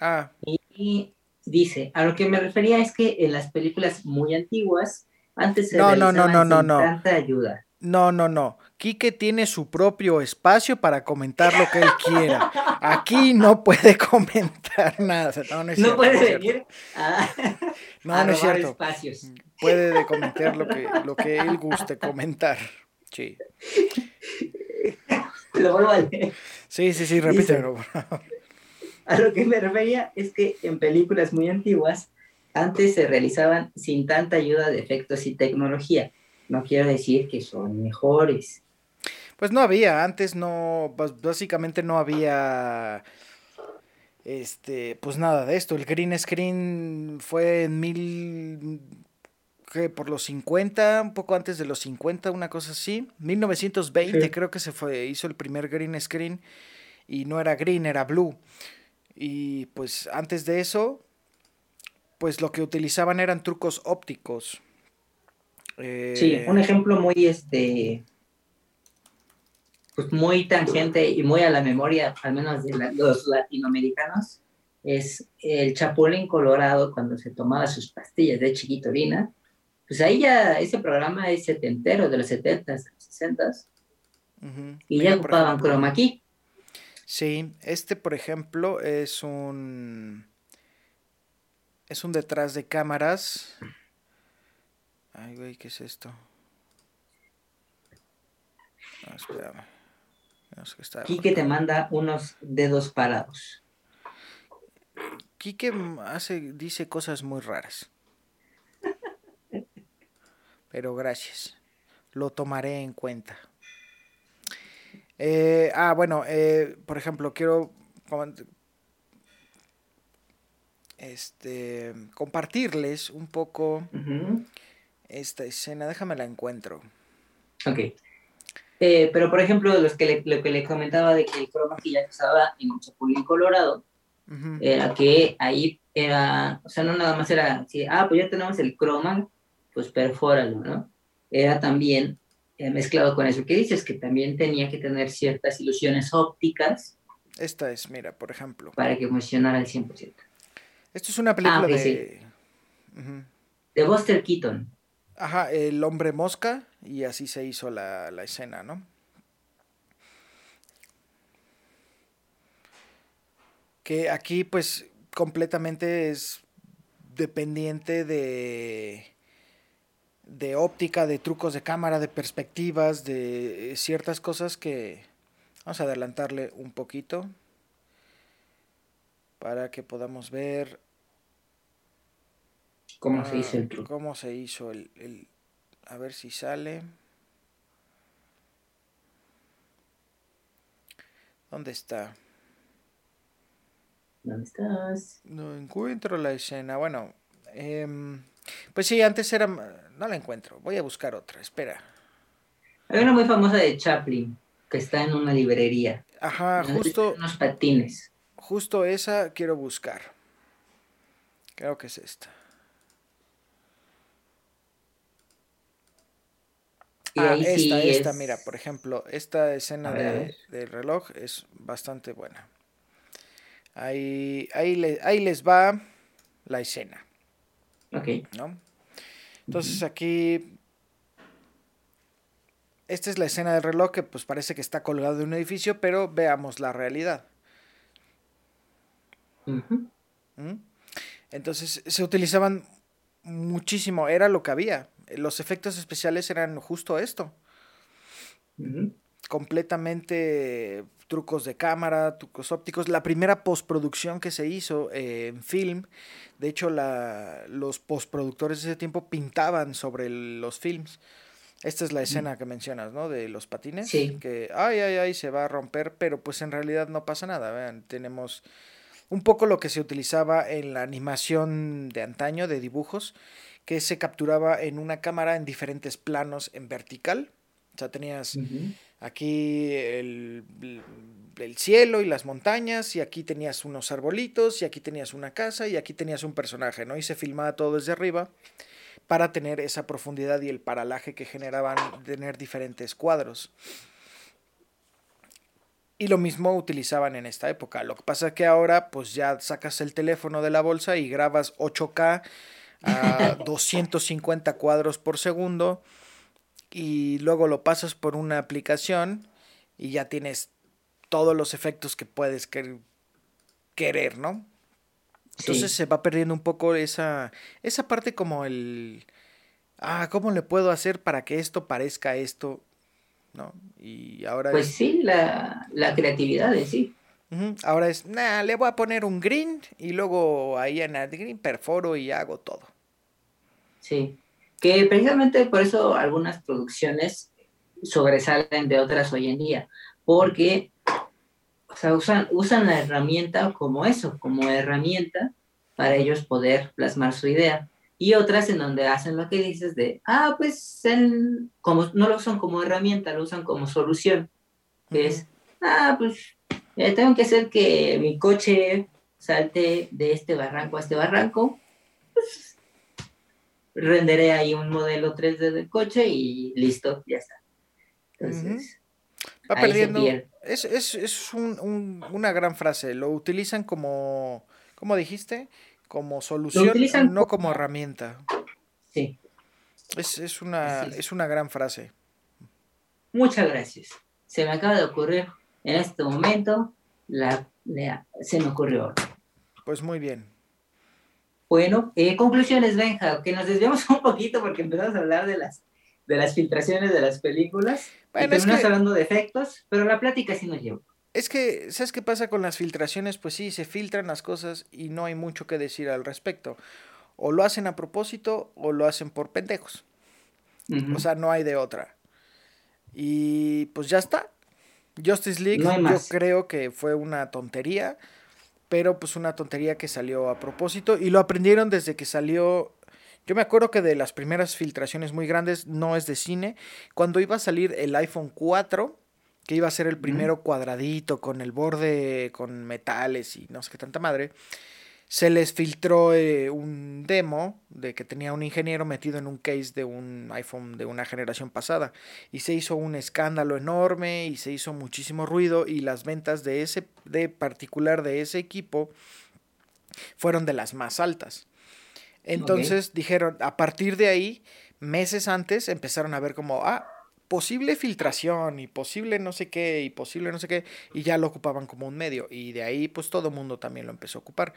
Speaker 1: Ah. Y, dice, a lo que me refería es que en las películas muy antiguas, antes se no, no, no, no, no, no. tanta ayuda.
Speaker 2: No, no, no. Quique tiene su propio espacio para comentar lo que él quiera. Aquí no puede *laughs* comentar nada. No, no, es no puede venir a, no, no es cierto. espacios. Puede comentar lo que, lo que él guste comentar. Sí. *laughs*
Speaker 1: Lo vuelvo a leer.
Speaker 2: Sí, sí, sí, repítelo.
Speaker 1: A lo que me refería es que en películas muy antiguas, antes se realizaban sin tanta ayuda de efectos y tecnología. No quiero decir que son mejores,
Speaker 2: pues no había, antes no, básicamente no había, este, pues nada de esto. El green screen fue en mil, que por los 50, un poco antes de los 50, una cosa así. 1920 creo que se fue, hizo el primer green screen y no era green, era blue. Y pues antes de eso, pues lo que utilizaban eran trucos ópticos.
Speaker 1: Sí, un eh, ejemplo muy este pues muy tangente y muy a la memoria, al menos de los latinoamericanos, es el Chapulín Colorado cuando se tomaba sus pastillas de chiquitorina. Pues ahí ya ese programa es setentero, de los 70s, 60s. Y ya ocupaban chroma key.
Speaker 2: Sí, este por ejemplo es un es un detrás de cámaras. Ay, güey, ¿qué es esto?
Speaker 1: No, espérame. Quique te manda unos dedos parados.
Speaker 2: Quique hace, dice cosas muy raras. Pero gracias. Lo tomaré en cuenta. Eh, ah, bueno, eh, por ejemplo, quiero este, compartirles un poco esta escena. Déjame la encuentro.
Speaker 1: Ok. Eh, pero, por ejemplo, los que lo que le comentaba de que el chroma key ya se usaba en Chapulín Colorado, era que ahí era, o sea, no nada más era así, ah, pues ya tenemos el croma, pues perfóralo, ¿no? Era también eh, mezclado con eso que dices, que también tenía que tener ciertas ilusiones ópticas.
Speaker 2: Esta es, mira, por ejemplo.
Speaker 1: Para que funcionara al 100%.
Speaker 2: Esto es una película ah, de...
Speaker 1: De Buster Keaton.
Speaker 2: Ajá, el hombre mosca y así se hizo la, escena, ¿no? Que aquí pues completamente es dependiente de de óptica, de trucos de cámara, de perspectivas, de ciertas cosas que vamos a adelantarle un poquito para que podamos ver
Speaker 1: ¿Cómo se hizo el
Speaker 2: truco? ¿Cómo se hizo el, A ver si sale. ¿Dónde está?
Speaker 1: ¿Dónde estás?
Speaker 2: No encuentro la escena. Bueno, em, pues sí, antes era... No la encuentro. Voy a buscar otra. Espera.
Speaker 1: Hay una muy famosa de Chaplin que está en una librería.
Speaker 2: Ajá, justo...
Speaker 1: Unos patines.
Speaker 2: Justo esa quiero buscar. Creo que es esta. Ah, esta, esta, mira, por ejemplo, esta escena de, del reloj es bastante buena. Ahí, ahí, ahí les va la escena.
Speaker 1: Ok.
Speaker 2: ¿No? Entonces aquí esta es la escena del reloj que pues parece que está colgado de un edificio, pero veamos la realidad. ¿Mm? Entonces se utilizaban muchísimo, era lo que había. Los efectos especiales eran justo esto. Completamente trucos de cámara, trucos ópticos. La primera postproducción que se hizo eh, en film, de hecho la, los postproductores de ese tiempo pintaban sobre los films. Esta es la escena que mencionas, ¿no? De los patines.
Speaker 1: Sí.
Speaker 2: Que, ay, ay, ay, se va a romper, pero pues en realidad no pasa nada. Vean, tenemos un poco lo que se utilizaba en la animación de antaño de dibujos, que se capturaba en una cámara en diferentes planos en vertical. O sea, tenías aquí el, el, cielo y las montañas, y aquí tenías unos arbolitos, y aquí tenías una casa, y aquí tenías un personaje, ¿no? Y se filmaba todo desde arriba para tener esa profundidad y el paralaje que generaban tener diferentes cuadros. Y lo mismo utilizaban en esta época. Lo que pasa es que ahora pues ya sacas el teléfono de la bolsa y grabas 8K a *laughs* 250 cuadros por segundo y luego lo pasas por una aplicación y ya tienes todos los efectos que puedes querer, ¿no? Entonces se va perdiendo un poco esa, esa parte como el, ah, ¿cómo le puedo hacer para que esto parezca esto? ¿no? Y ahora
Speaker 1: Pues sí, la, creatividad es sí.
Speaker 2: Ahora es, nah, le voy a poner un green y luego ahí en el green perforo y hago todo.
Speaker 1: Sí, que precisamente por eso algunas producciones sobresalen de otras hoy en día, porque o sea, usan, usan la herramienta como eso, como herramienta para ellos poder plasmar su idea. Y otras en donde hacen lo que dices de, ah, pues como, no lo usan como herramienta, lo usan como solución, que es, ah, pues eh, tengo que hacer que mi coche salte de este barranco a este barranco, pues renderé ahí un modelo 3D del coche y listo, ya está. Entonces,
Speaker 2: va perdiendo. Es, es, es un, una gran frase, lo utilizan como, ¿cómo dijiste? como solución, no como, herramienta.
Speaker 1: Sí.
Speaker 2: Es, una, es. una gran frase.
Speaker 1: Muchas gracias. Se me acaba de ocurrir en este momento, la, se me ocurrió.
Speaker 2: Pues muy bien.
Speaker 1: Bueno, eh, conclusiones, Benja, que nos desviamos *laughs* un poquito porque empezamos a hablar de las, de las filtraciones de las películas. Bueno, y hablando de efectos, pero la plática sí nos llevó.
Speaker 2: Es que, ¿sabes qué pasa con las filtraciones? Pues sí, se filtran las cosas y no hay mucho que decir al respecto. O lo hacen a propósito o lo hacen por pendejos. O sea, no hay de otra. Y pues ya está. Justice League yo creo que fue una tontería, pero pues una tontería que salió a propósito y lo aprendieron desde que salió yo me acuerdo que de las primeras filtraciones muy grandes, no es de cine, cuando iba a salir el iPhone 4, que iba a ser el primero cuadradito con el borde con metales y no sé qué tanta madre, se les filtró eh, un demo de que tenía un ingeniero metido en un case de un iPhone de una generación pasada y se hizo un escándalo enorme y se hizo muchísimo ruido y las ventas de ese de particular de ese equipo fueron de las más altas. Entonces dijeron, a partir de ahí, meses antes empezaron a ver como, ah, posible filtración y posible no sé qué y posible no sé qué y ya lo ocupaban como un medio y de ahí pues todo el mundo también lo empezó a ocupar.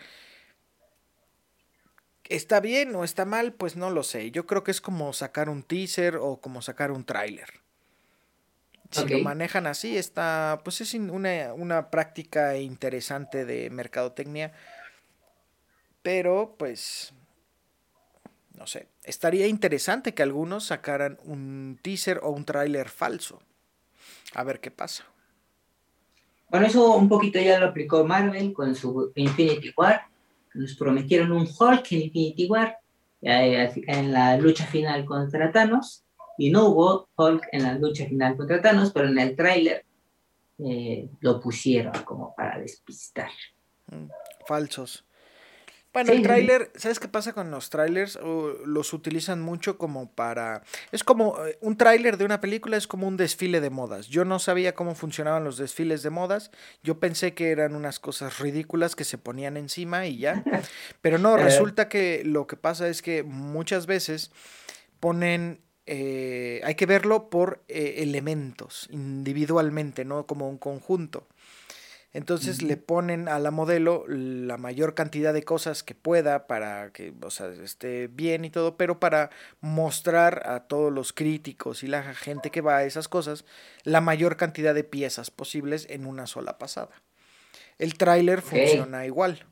Speaker 2: ¿Está bien o está mal? Pues no lo sé. Yo creo que es como sacar un teaser o como sacar un tráiler. Si lo manejan así, está, pues es una, una práctica interesante de mercadotecnia. Pero, pues, no sé, estaría interesante que algunos sacaran un teaser o un tráiler falso. A ver qué pasa.
Speaker 1: Bueno, eso un poquito ya lo aplicó Marvel con su Infinity War. Nos prometieron un Hulk en Infinity War en la lucha final contra Thanos. Y no hubo Hulk en la lucha final contra Thanos, pero en el tráiler eh, lo pusieron como para despistar.
Speaker 2: Mm, falsos. Bueno, el tráiler, ¿sabes qué pasa con los trailers? los utilizan mucho como para... Es como eh, un tráiler de una película, es como un desfile de modas. Yo no sabía cómo funcionaban los desfiles de modas. Yo pensé que eran unas cosas ridículas que se ponían encima y ya. *laughs* Pero no, eh. resulta que lo que pasa es que muchas veces ponen eh, hay que verlo por elementos, individualmente, no como un conjunto. Entonces le ponen a la modelo la mayor cantidad de cosas que pueda para que o sea, esté bien y todo, pero para mostrar a todos los críticos y la gente que va a esas cosas la mayor cantidad de piezas posibles en una sola pasada. El tráiler funciona igual.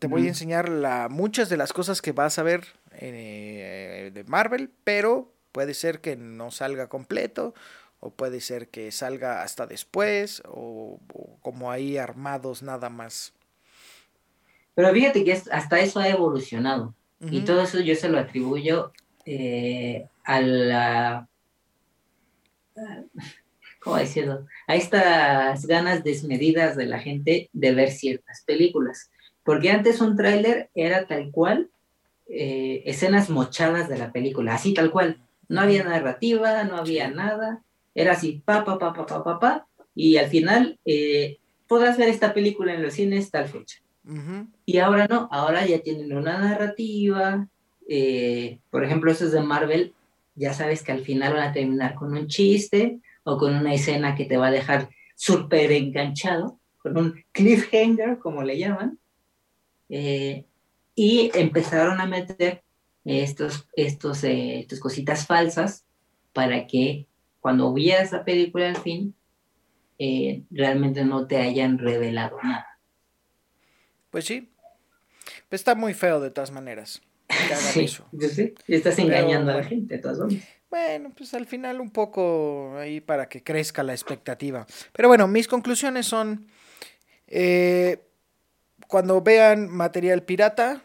Speaker 2: Te voy a enseñar la, muchas de las cosas que vas a ver eh, de Marvel, pero puede ser que no salga completo o puede ser que salga hasta después, o, como ahí armados nada más.
Speaker 1: Pero fíjate que hasta eso ha evolucionado. Y todo eso yo se lo atribuyo eh, a la... ¿Cómo decirlo? A estas ganas desmedidas de la gente de ver ciertas películas. Porque antes un tráiler era tal cual eh, escenas mochadas de la película, así tal cual. No había narrativa, no había nada. Era así, pa, pa, pa, pa, pa, pa, pa, y al final eh, podrás ver esta película en los cines tal fecha. Y ahora no, ahora ya tienen una narrativa, eh, por ejemplo, esos de Marvel, ya sabes que al final van a terminar con un chiste o con una escena que te va a dejar súper enganchado, con un cliffhanger, como le llaman. Eh, y empezaron a meter estos, estos, estas cositas falsas para que cuando vieras esa película al fin, eh, realmente no te hayan revelado nada.
Speaker 2: Pues sí. Pues está muy feo de todas maneras.
Speaker 1: sí, sí. Y estás engañando a la gente, de todas formas.
Speaker 2: Bueno, pues al final un poco ahí para que crezca la expectativa. Pero bueno, mis conclusiones son, eh, cuando vean material pirata,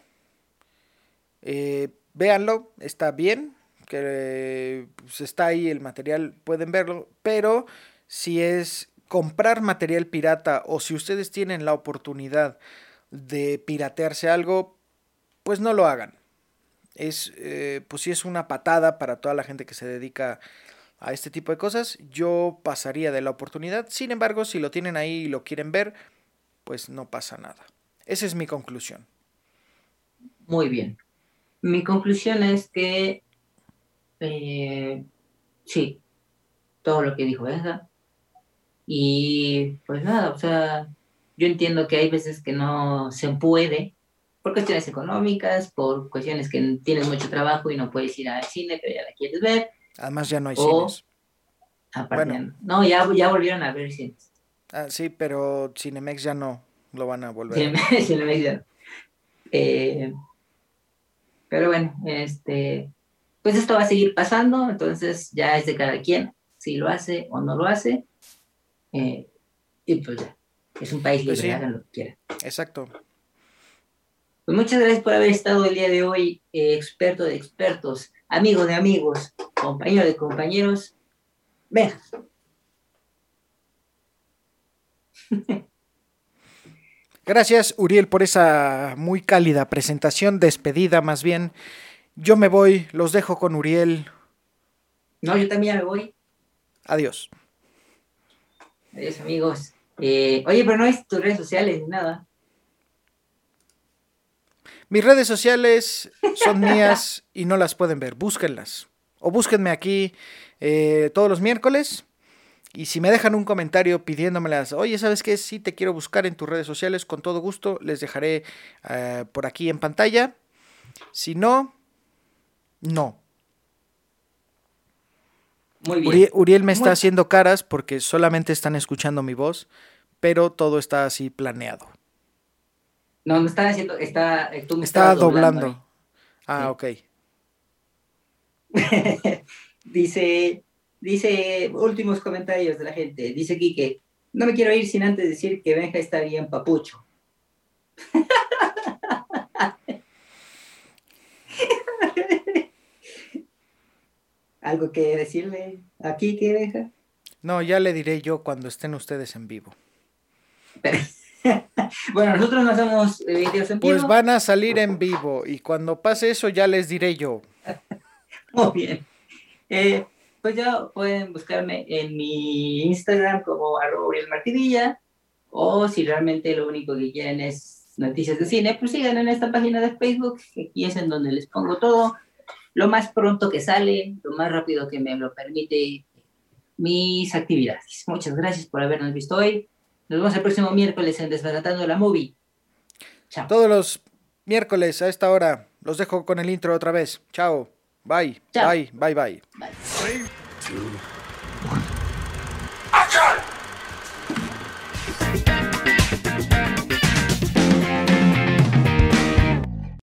Speaker 2: eh, véanlo, está bien, que pues, está ahí el material, pueden verlo, pero si es comprar material pirata o si ustedes tienen la oportunidad de piratearse algo, pues no lo hagan. Es, eh, pues si es una patada para toda la gente que se dedica a este tipo de cosas, yo pasaría de la oportunidad. Sin embargo, si lo tienen ahí y lo quieren ver, pues no pasa nada. Esa es mi conclusión.
Speaker 1: Muy bien. Mi conclusión es que eh, sí, todo lo que dijo esa. Y pues nada, o sea, yo entiendo que hay veces que no se puede, por cuestiones económicas, por cuestiones que tienes mucho trabajo y no puedes ir al cine, pero ya la quieres ver.
Speaker 2: Además ya no hay cines.
Speaker 1: bueno. No, ya, ya volvieron a ver cines.
Speaker 2: Ah, sí, pero Cinemex ya no lo van a volver. *laughs*
Speaker 1: Cinemex, ya. Eh, pero bueno, este, pues esto va a seguir pasando, entonces ya es de cada quien si lo hace o no lo hace. Eh, y pues ya, es un país pues libre, hagan lo que quieran.
Speaker 2: Exacto.
Speaker 1: Pues muchas gracias por haber estado el día de hoy, eh, experto de expertos, amigo de amigos, compañero de compañeros. Venga. *laughs*
Speaker 2: Gracias, Uriel, por esa muy cálida presentación, despedida más bien. Yo me voy, los dejo con Uriel.
Speaker 1: No, yo también me voy.
Speaker 2: Adiós.
Speaker 1: Adiós, amigos. Eh, oye, pero no hay tus redes sociales ni nada.
Speaker 2: Mis redes sociales son mías y no las pueden ver. Búsquenlas. O búsquenme aquí eh, todos los miércoles. Y si me dejan un comentario pidiéndomelas, oye, ¿sabes qué? Si te quiero buscar en tus redes sociales, con todo gusto les dejaré eh, por aquí en pantalla. Si no, no. Muy bien. Uriel, me está haciendo caras porque solamente están escuchando mi voz, pero todo está así planeado.
Speaker 1: No, me está haciendo, está,
Speaker 2: tú me está doblando. Ah, ok. *laughs*
Speaker 1: dice, dice, últimos comentarios de la gente. Dice Quique, no me quiero ir sin antes decir que Benja está bien papucho. *laughs* ¿Algo que decirle aquí que deja?
Speaker 2: No, ya le diré yo cuando estén ustedes en vivo. *laughs*
Speaker 1: bueno, nosotros no hacemos eh, videos en
Speaker 2: vivo. Pues van a salir en vivo y cuando pase eso ya les diré yo. *laughs*
Speaker 1: Muy bien. Eh, pues ya pueden buscarme en mi Instagram como arroba Martidilla o si realmente lo único que quieren es noticias de cine, pues sigan en esta página de Facebook, que aquí es en donde les pongo todo, lo más pronto que sale, lo más rápido que me lo permite mis actividades. Muchas gracias por habernos visto hoy. Nos vemos el próximo miércoles en Desbaratando la Movie.
Speaker 2: Chao. Todos los miércoles a esta hora los dejo con el intro otra vez. Chao. Bye. Bye. Bye. Bye. bye.